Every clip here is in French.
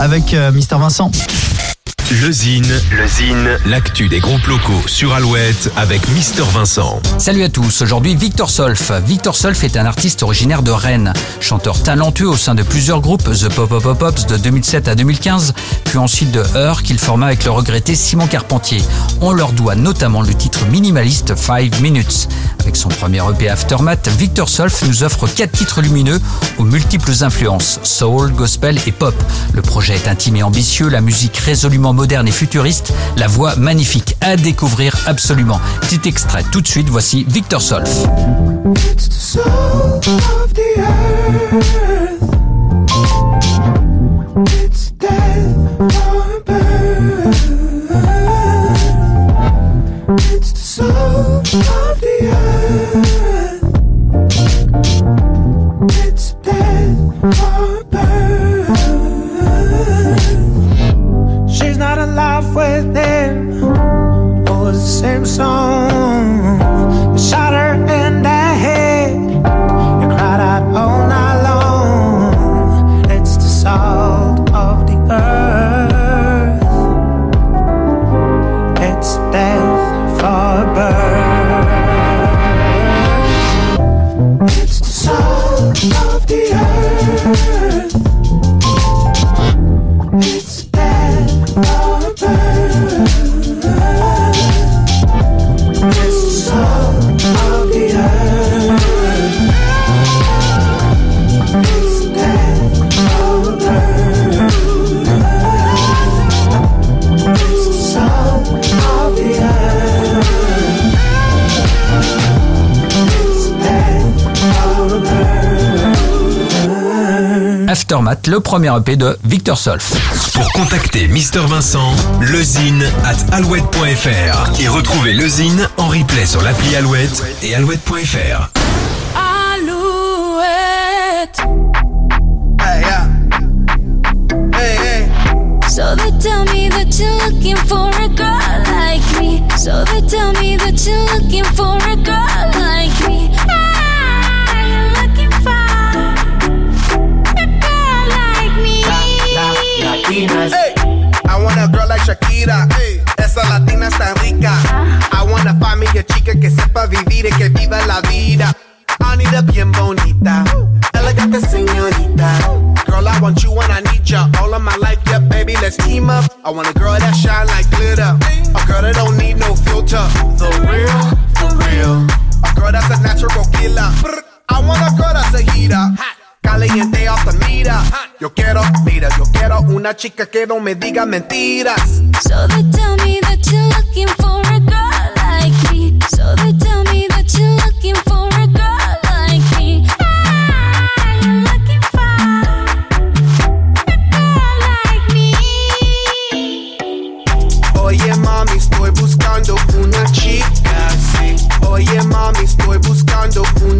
avec euh, Mister Vincent. Le Zine, le Zine, l'actu des groupes locaux sur Alouette avec Mister Vincent. Salut à tous, aujourd'hui Victor Solf. Victor Solf est un artiste originaire de Rennes, chanteur talentueux au sein de plusieurs groupes, The Pop Pop Pop Pops de 2007 à 2015, puis ensuite de Heur qu'il forma avec le regretté Simon Carpentier. On leur doit notamment le titre minimaliste 5 Minutes. Avec son premier EP Aftermath, Victor Solf nous offre quatre titres lumineux aux multiples influences, soul, gospel et pop. Le projet est intime et ambitieux, la musique résolument moderne et futuriste, la voix magnifique à découvrir absolument. Petit extrait tout de suite, voici Victor Solf. life with them. Always the same song. Shot Aftermath, le premier EP de Victor Solf. Pour contacter Mister Vincent, lezine at alouette.fr et retrouver le Zine en replay sur l'appli Alouette et alouette.fr. Alouette. Hey, yeah. Hey, hey. So they tell me that you're looking for a girl like me. So they tell me that you're looking for a wanna find me a chica que sepa vivir y que viva la vida. I need a bien bonita, elegante señorita. Girl, I want you when I need ya. All of my life, yeah, baby, let's team up. I want a girl that shine like glitter. A girl that don't need no filter. The real, the real. A girl that's a natural killer. I want a girl that's a heater. Caliente off the mira. Yo quiero, mira, yo quiero una chica que no me diga mentiras. So they tell me that you're looking quando un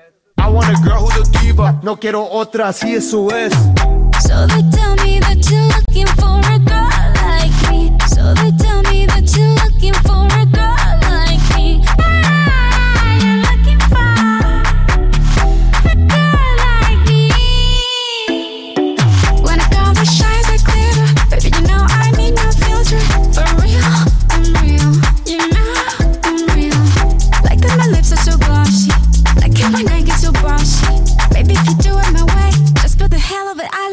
I want a girl who's a diva, no quiero otra, así eso es. So they tell me that you're looking for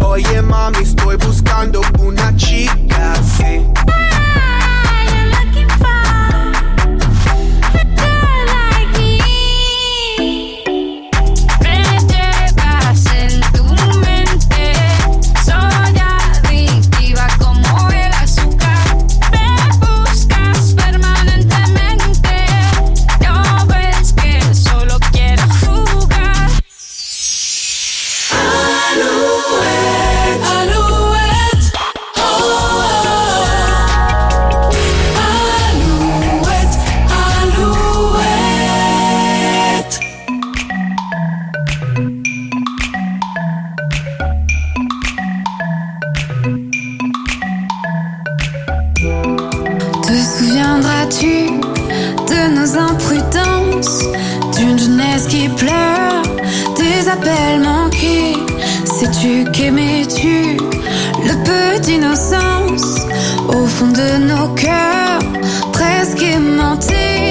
Oye mami, estoy buscando una Te souviendras-tu de nos imprudences, d'une jeunesse qui pleure, des appels manqués? Sais-tu qu'aimais-tu le peu d'innocence au fond de nos cœurs, presque aimantés